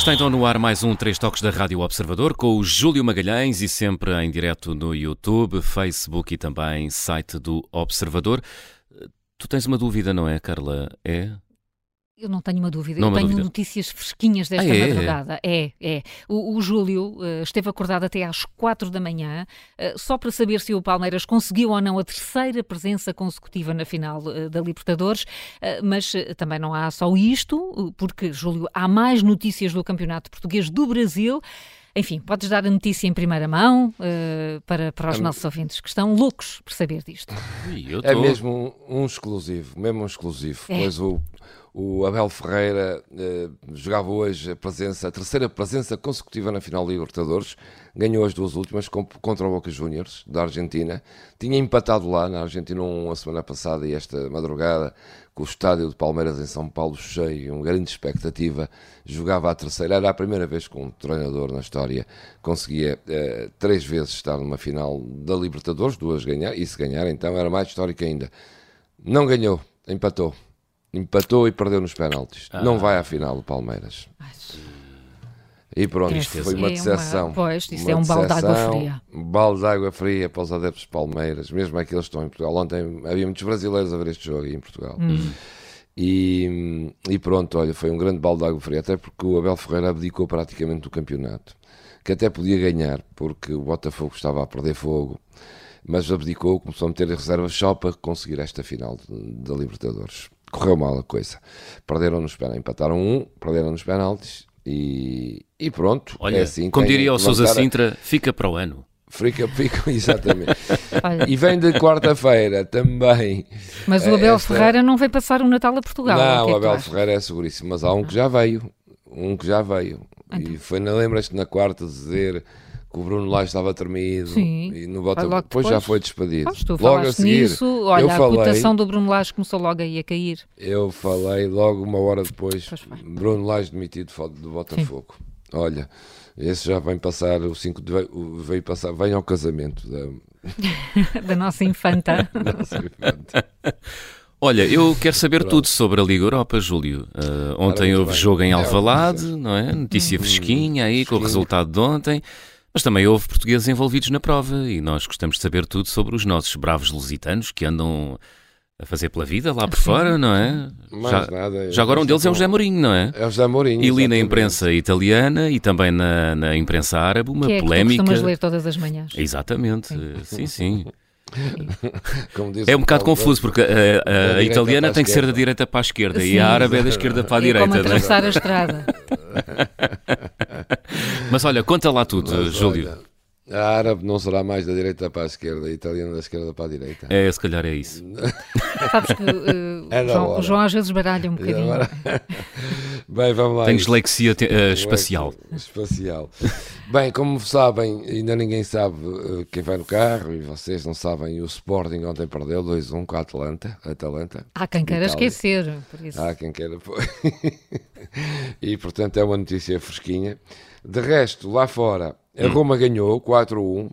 Está então no ar mais um Três Toques da Rádio Observador com o Júlio Magalhães e sempre em direto no YouTube, Facebook e também site do Observador. Tu tens uma dúvida, não é, Carla? É? Eu não tenho uma dúvida. Não eu tenho dúvida. notícias fresquinhas desta Ah, é? madrugada. É, é. O, o Júlio eh, esteve acordado até às quatro da manhã, eh, só para saber se o Palmeiras conseguiu ou não a terceira presença consecutiva na final eh, da Libertadores. Mas também não há só isto, porque, Júlio, há mais notícias do Campeonato Português do Brasil. Enfim, podes dar a notícia em primeira mão eh, para, para os nossos ouvintes que estão loucos por saber disto. É mesmo um, um exclusivo, mesmo um exclusivo. É. Pois o, o Abel Ferreira eh, jogava hoje a presença, a terceira presença consecutiva na final da Libertadores, ganhou as duas últimas contra o Boca Juniors da Argentina. Tinha empatado lá na Argentina um, a semana passada e esta madrugada com o estádio de Palmeiras em São Paulo cheio, uma grande expectativa. Jogava a terceira, era a primeira vez que um treinador na história conseguia eh, três vezes estar numa final da Libertadores, duas ganhar, e se ganhar então era mais histórico ainda. Não ganhou, empatou. Empatou e perdeu nos penaltis. Não vai à final do Palmeiras. E pronto, É, foi é uma uma- decepção. pois, isso Uma é um balde de água fria. Um balde de água fria para os adeptos de Palmeiras, mesmo aqueles que estão em Portugal. Ontem havia muitos brasileiros a ver este jogo aí em Portugal. Hum. E, e pronto, olha, foi um grande balde de água fria, até porque o Abel Ferreira abdicou praticamente do campeonato, que até podia ganhar, porque o Botafogo estava a perder fogo, mas abdicou, começou a meter reservas só para conseguir esta final da Libertadores. Correu mal a coisa. Perderam nos penaltis, empataram um, perderam nos penaltis e, e pronto. Olha, é assim, como diria o Sousa Sintra, fica para o ano. Fica, fica, exatamente. Olha, e vem de quarta-feira também. mas o é, Abel esta- Ferreira não veio passar o Natal a Portugal. Não, que é o Abel? Ferreira é seguríssimo, mas há um que já veio. Um que já veio. Então. E foi, não lembras-te na quarta dizer que o Bruno Lage estava tremido Sim. e no Botafogo. logo Depois já depois. foi despedido. Pois, tu logo a seguir, nisso, olha, eu a falei, cotação do Bruno Lage começou logo aí a cair. eu falei logo uma hora depois. Bruno Lage demitido do Botafogo. Olha, esse já vem passar o 5 de veio, passar, vem ao casamento da da nossa infanta. nossa infante. Olha, eu quero saber tudo sobre a Liga Europa, Júlio. Uh, ontem houve bem. jogo em É, Alvalade, não é? Notícia fresquinha aí com o resultado de ontem. Mas também houve portugueses envolvidos na prova e nós gostamos de saber tudo sobre os nossos bravos lusitanos que andam a fazer pela vida lá por Sim. fora, não é? Mais Já, nada, já agora um deles é o José Mourinho, não é? É o José Mourinho. E li na imprensa italiana e também na, na imprensa árabe uma que é que tu polémica. costumas ler todas as manhãs. Exatamente, sim, sim. Como diz É um bocado confuso porque a, a- a direita italiana tem que ser da direita para a esquerda Sim. e a árabe é da esquerda para a é como direita. não é? atravessar a estrada. Mas olha, conta lá tudo, Mas, Júlio. olha, a árabe não será mais da direita para a esquerda, a italiana da esquerda para a direita. É, se calhar é isso. Sabes que eh, É João, o. João às vezes baralha um bocadinho. agora- Bem, vamos lá. Tem dislexia te- eh, espacial. Espacial. Bem, como sabem, ainda ninguém sabe eh, quem vai no carro e vocês não sabem, o Sporting ontem perdeu 2-1 com a Atlanta. Atalanta. Há quem queira Itália. esquecer. Por isso. Há quem queira. e portanto é uma notícia fresquinha. De resto, lá fora, a Roma ganhou 4-1.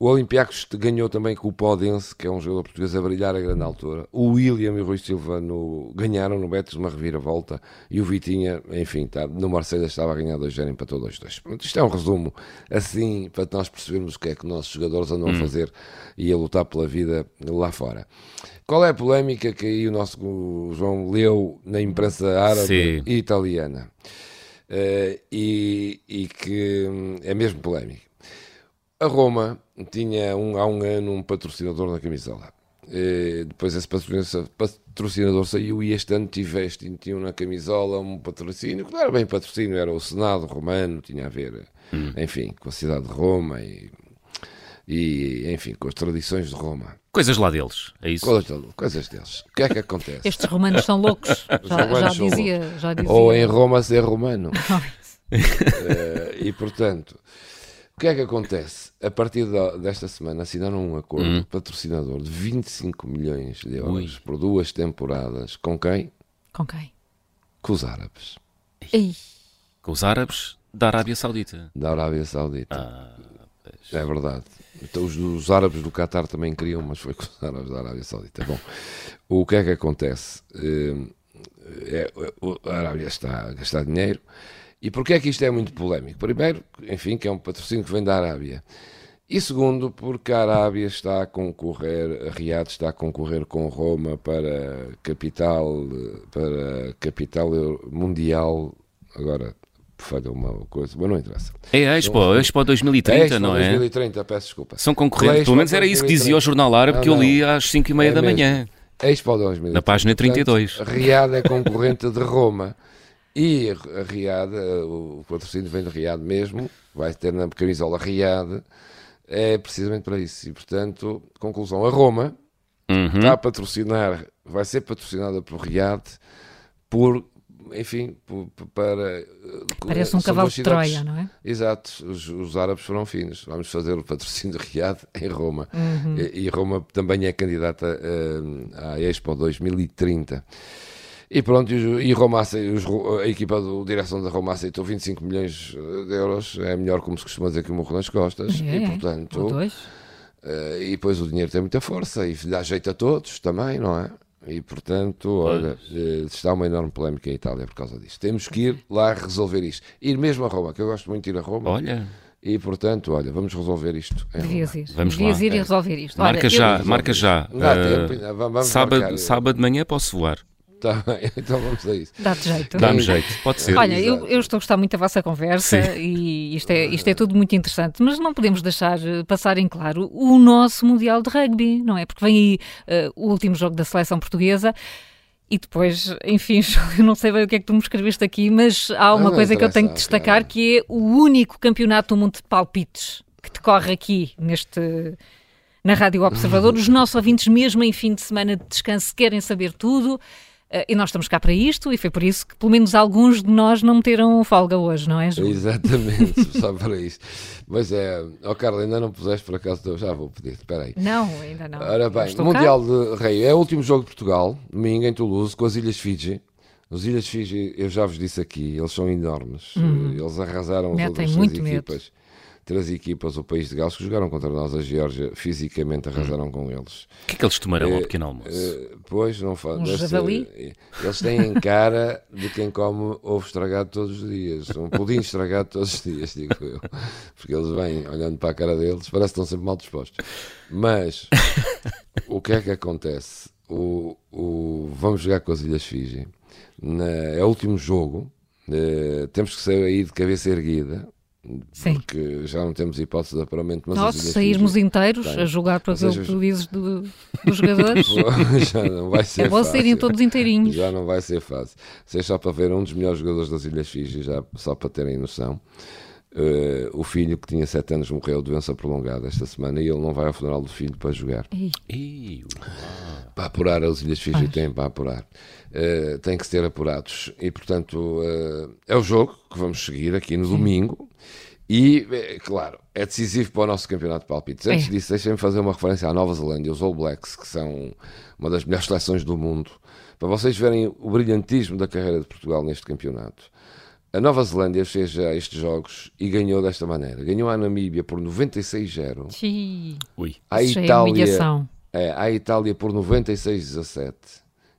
O Olympiacos ganhou também com o Podense, que é um jogador português a brilhar a grande altura. O William e o Rui Silva no- ganharam no Betis uma reviravolta. E o Vitinha, enfim, tá, no Marseille estava a ganhar 2-0, empatou 2-2. Pronto, Isto é um resumo, assim, para nós percebermos o que é que os nossos jogadores andam a fazer e a lutar pela vida lá fora. Qual é a polémica que aí o nosso João leu na imprensa árabe Sim. e italiana? Eh, e, e que hum, é mesmo polémica. A Roma tinha um, há um ano um patrocinador na camisola. Eh, depois esse patrocinador, patrocinador saiu e este ano tiveste, tinham na camisola um patrocínio, que não era bem patrocínio, era o Senado romano, tinha a ver, enfim, com a cidade de Roma e, e, enfim, com as tradições de Roma. Coisas lá deles, é isso? Coisas, coisas deles. O que é que acontece? Estes romanos são loucos. Já, romanos já são dizia, já dizia. Ou em Roma ser romano. Eh, e portanto, o que é que acontece? A partir da- desta semana assinaram um acordo de patrocinador de 25 milhões de euros Ui. por duas temporadas. Com quem? Com quem? Com os árabes Ei, Com os árabes da Arábia Saudita. da Arábia Saudita. Ah, É verdade. Então, os, os árabes do Qatar também queriam, mas foi com os árabes da Arábia Saudita. Bom, o que é que acontece? É, a Arábia está a gastar dinheiro E porquê é que isto é muito polémico? Primeiro, enfim, que é um patrocínio que vem da Arábia. E segundo, porque a Arábia está a concorrer, a Riad está a concorrer com Roma para capital, para capital mundial, agora falha uma coisa, mas não interessa. É a Expo, a Expo 2030, é Expo não é? 2030, peço desculpa. São concorrentes, pelo menos era isso que dizia o jornal árabe que eu li às 5 e meia é da mesmo. manhã. Expo 2030. Na página 32. Portanto, Riad é concorrente de Roma. E a Riad, o patrocínio vem de Riad mesmo, vai ter na camisola Riad, é precisamente para isso. E, portanto, conclusão, a Roma uhum. está a patrocinar, vai ser patrocinada por Riad por, enfim, para... Parece um cavalo de Troia, não é? Exato, os, os, árabes foram finos. Vamos fazer o patrocínio Riad em Roma. Uhum. E, e, Roma também é candidata uh, à Expo 2030. E pronto, e Roma, a equipa de direção da Roma aceitou 25 milhões de euros, é melhor como se costuma dizer que o morro nas costas, é, e portanto. Uh, e depois o dinheiro tem muita força e dá jeito a todos também, não é? E portanto, olha, uh, está uma enorme polémica em Itália por causa disto. Temos que ir lá resolver isto. Ir mesmo a Roma, que eu gosto muito de ir a Roma. Olha. E portanto, olha, vamos resolver isto. Devias ir. Vamos Devias lá. ir e resolver isto. Marca olha, já, marca já. Uh, tempo, vamos sábado, sábado de manhã posso voar. Tá bem, então vamos a isso. Dá-te jeito. Dá-me jeito, pode ser. Olha, eu, eu, estou a gostar muito da vossa conversa Sim. e isto é, isto é tudo muito interessante, mas não podemos deixar eh, passar em claro o nosso Mundial de Rugby, não é? Porque vem aí uh, o último jogo da seleção portuguesa. E depois, enfim, eu não sei bem o que é que tu me escreveste aqui, mas há uma não, coisa que eu tenho que destacar, que é o único campeonato do mundo de palpites que decorre aqui neste, na Rádio Observador. Os nossos ouvintes, mesmo em fim de semana de descanso, querem saber tudo. Uh, e nós estamos cá para isto, e foi por isso que pelo menos alguns de nós não meteram folga hoje, não é, Ju? Exatamente, só para isso. Mas é, ó oh, Carla, ainda não puseste por acaso, eu já vou pedir, espera aí. Não, ainda não. Ora bem, Mundial cá? de Rei, é o último jogo de Portugal, domingo em Toulouse, com as Ilhas Fiji. Os Ilhas Fiji, eu já vos disse aqui, eles são enormes. Uhum. Eles arrasaram as outras muito equipas. Medo três equipas, o país de Gales, que jogaram contra nós, a Geórgia, fisicamente arrasaram hum. com eles. O que é que eles tomarão ao eh, pequeno almoço? Uh, pois, não faz. Um eles têm cara de quem come ovo estragado todos os dias, um pudim estragado todos os dias, digo eu. Porque eles vêm olhando para a cara deles, parece que estão sempre mal dispostos. Mas, o que é que acontece? O, o, vamos jogar com as Ilhas Fiji. Na, é o último jogo. Uh, temos que sair aí de cabeça erguida Sim. porque já não temos hipótese de apuramento. Mas Nós, sairmos inteiros tem. a jogar para aquilo que tu dizes do, dos jogadores, já não vai ser é bom saírem todos inteirinhos. Já não vai ser fácil. Seja só para ver um dos melhores jogadores das Ilhas Fiji, já, só para terem noção. Uh, o filho que tinha 7 anos morreu de doença prolongada esta semana e ele não vai ao funeral do filho para jogar. Ei. Para apurar, as Ilhas Fiji têm para apurar. Uh, têm que ser apurados e, portanto, uh, é o jogo que vamos seguir aqui no Sim. domingo. E, claro, é decisivo para o nosso campeonato de palpites. Antes é. disso, deixem-me fazer uma referência à Nova Zelândia, os All Blacks, que são uma das melhores seleções do mundo, para vocês verem o brilhantismo da carreira de Portugal neste campeonato. A Nova Zelândia fez já estes jogos e ganhou desta maneira. Ganhou a Namíbia por 96-0. Sim. Ui. A Itália, é, a Itália por 96-17.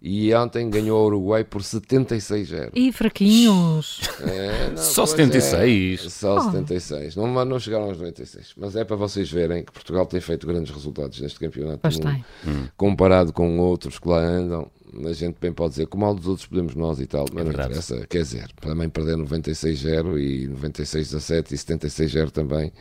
E ontem ganhou o Uruguai por 76-0. E fraquinhos. É, não, só 76. É, só oh. 76. Não, não chegaram aos 96. Mas é para vocês verem que Portugal tem feito grandes resultados neste campeonato. Pois tem. Hum. Comparado com outros que lá andam, a gente bem pode dizer, como mal dos outros podemos nós e tal, mas é não interessa. Quer dizer, também perder 96-0 e 96-17 e 76-0 também,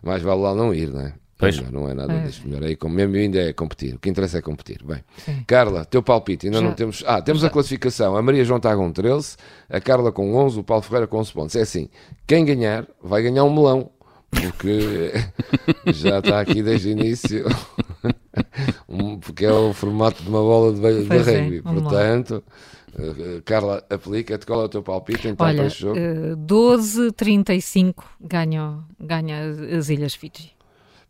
mais vale lá não ir, não é? Pois. Não, não é nada é. disto. Melhor aí, como mesmo ainda é competir. O que interessa é competir. Bem, Sim. Carla, teu palpite. Ainda Já. não temos. Ah, temos Já. a classificação. A Maria João está com 13, a Carla com 11, o Paulo Ferreira com 11 pontos. É assim: quem ganhar vai ganhar um melão. Porque já está aqui desde o início. porque é o formato de uma bola de, de é, rugby. É, Portanto. Uh, Carla, aplica-te. Qual é o teu palpite então Olha, para este jogo? Uh, 12-35 ganha, ganha as Ilhas Fiji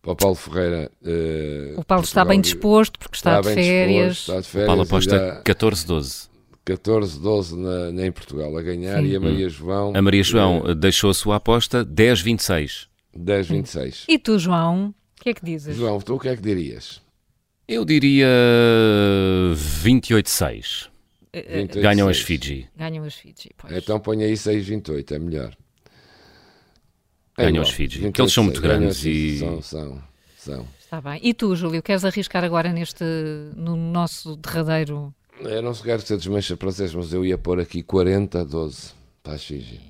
para o Paulo Ferreira. Uh, o Paulo está bem disposto porque está, está de, férias. Disposto, está de férias. O Paulo aposta 14-12. 14-12 em Portugal a ganhar Sim. e a Maria João. A Maria João uh, deixou a sua aposta 10-26. 10-26. E tu, João, o que é que dizes? João, tu o que é que dirias? Eu diria 28-6. 28, Ganham as 6. Fiji. Ganham as Fiji. Pois. Então ponha aí 6,28, é melhor. É Ganham igual, os Fiji, 28, que eles são muito grandes e- São, são, são. Está bem. E tu, Júlio, queres arriscar agora neste, no nosso derradeiro? Eu não quero ser desmancha prazeres, mas eu ia pôr aqui 40 a 12 para as Fiji.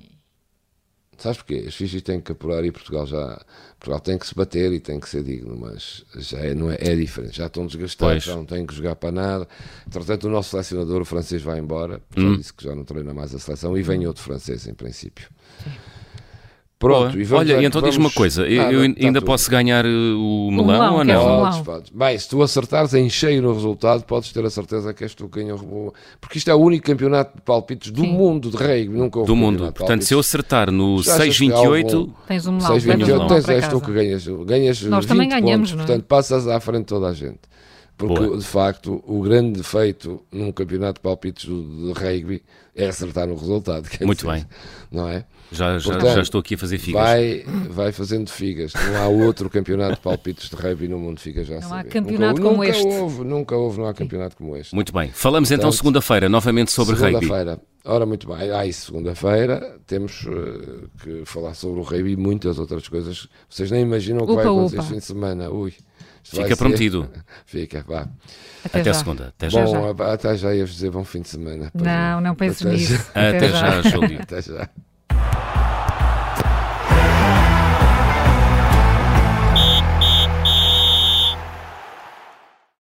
Sabes porquê? As Fiji têm que apurar e Portugal já. Portugal tem que se bater e tem que ser digno, mas já é, não é, é diferente. Já estão desgastados, Pois. já não têm que jogar para nada. Entretanto, o nosso selecionador, o francês, vai embora. Já Hum. disse que já não treina mais a seleção e vem outro francês, em princípio. Boa. Pronto, e vamos Olha, então diz-me uma vamos- coisa, eu, Nada, eu está ainda tudo. posso ganhar uh, o melão, melão, ou um não? melão? Podes, podes. Bem, se tu acertares em cheio no resultado, podes ter a certeza que és tu quem o Porque isto é o único campeonato de palpites do Sim. mundo de rugby. Nunca houve Do mundo. de Portanto, se eu acertar no Já achas que há 6,28, algum- Tens um melão. 6, levas um 28, melão tens, para és tu casa. que ganhas, ganhas Nós 20 também ganhamos, pontos, não é? portanto passas à frente de toda a gente. Porque, Boa. de facto, o grande defeito num campeonato de palpites de rugby é acertar no resultado. quer Muito dizer, bem. Não é? já, já, Portanto, já estou aqui a fazer figas. Vai, vai fazendo figas. Não há outro campeonato de palpites de rugby no mundo, fica já a Não há saber. campeonato nunca, como nunca este. Houve, nunca houve, não há campeonato como este. Muito bem. Falamos então Portanto, segunda-feira, novamente sobre rugby. Segunda-feira. Ora, muito bem. Ah, e segunda-feira temos eh, que falar sobre o rugby e muitas outras coisas. Vocês nem imaginam o que Upa, vai acontecer upa. este fim de semana. Ui. Fica ser- prometido. Fica, vá. Até, Até já. segunda. Até já. Já, Bom, até já ia dizer bom fim de semana. Não, não penses Até nisso. já. Até já, Júlio. Até já.